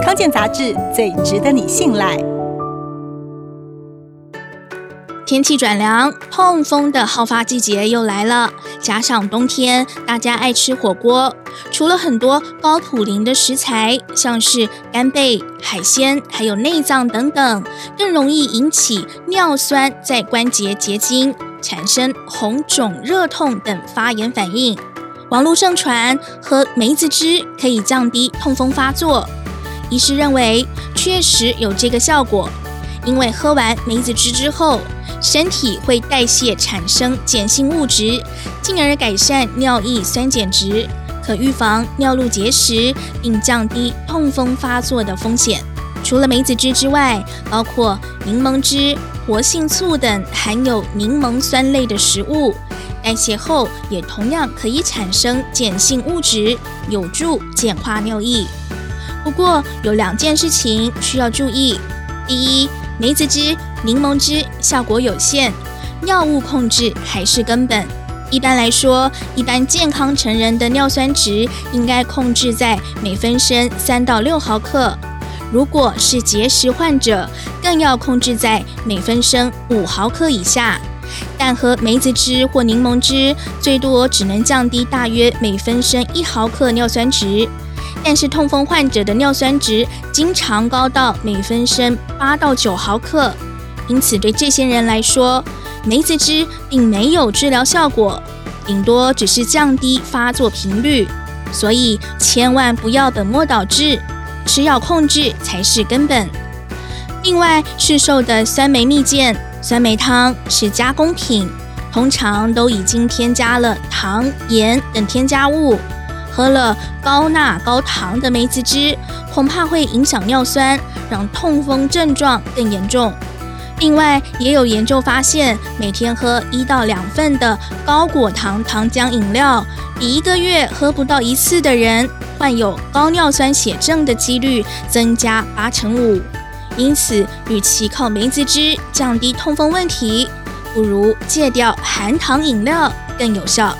康健杂志最值得你信赖。天气转凉，痛风的好发季节又来了。加上冬天，大家爱吃火锅，除了很多高普林的食材，像是干贝、海鲜，还有内脏等等，更容易引起尿酸在关节结晶，产生红肿、热痛等发炎反应。网络盛传喝梅子汁可以降低痛风发作，医师认为确实有这个效果，因为喝完梅子汁之后，身体会代谢产生碱性物质，进而改善尿液酸碱值，可预防尿路结石，并降低痛风发作的风险。除了梅子汁之外，包括柠檬汁、活性醋等含有柠檬酸类的食物，代谢后也同样可以产生碱性物质，有助简化尿液。不过有两件事情需要注意：第一，梅子汁、柠檬汁效果有限，药物控制还是根本。一般来说，一般健康成人的尿酸值应该控制在每分升三到六毫克，如果是结石患者，更要控制在每分升五毫克以下。但喝梅子汁或柠檬汁，最多只能降低大约每分升一毫克尿酸值。但是痛风患者的尿酸值经常高到每分升八到九毫克，因此对这些人来说，梅子汁并没有治疗效果，顶多只是降低发作频率。所以千万不要本末倒置，吃药控制才是根本。另外，市售的酸梅蜜饯、酸梅汤是加工品，通常都已经添加了糖、盐等添加物。喝了高钠高糖的梅子汁，恐怕会影响尿酸，让痛风症状更严重。另外，也有研究发现，每天喝一到两份的高果糖糖浆饮料，比一个月喝不到一次的人，患有高尿酸血症的几率增加八成五。因此，与其靠梅子汁降低痛风问题，不如戒掉含糖饮料更有效。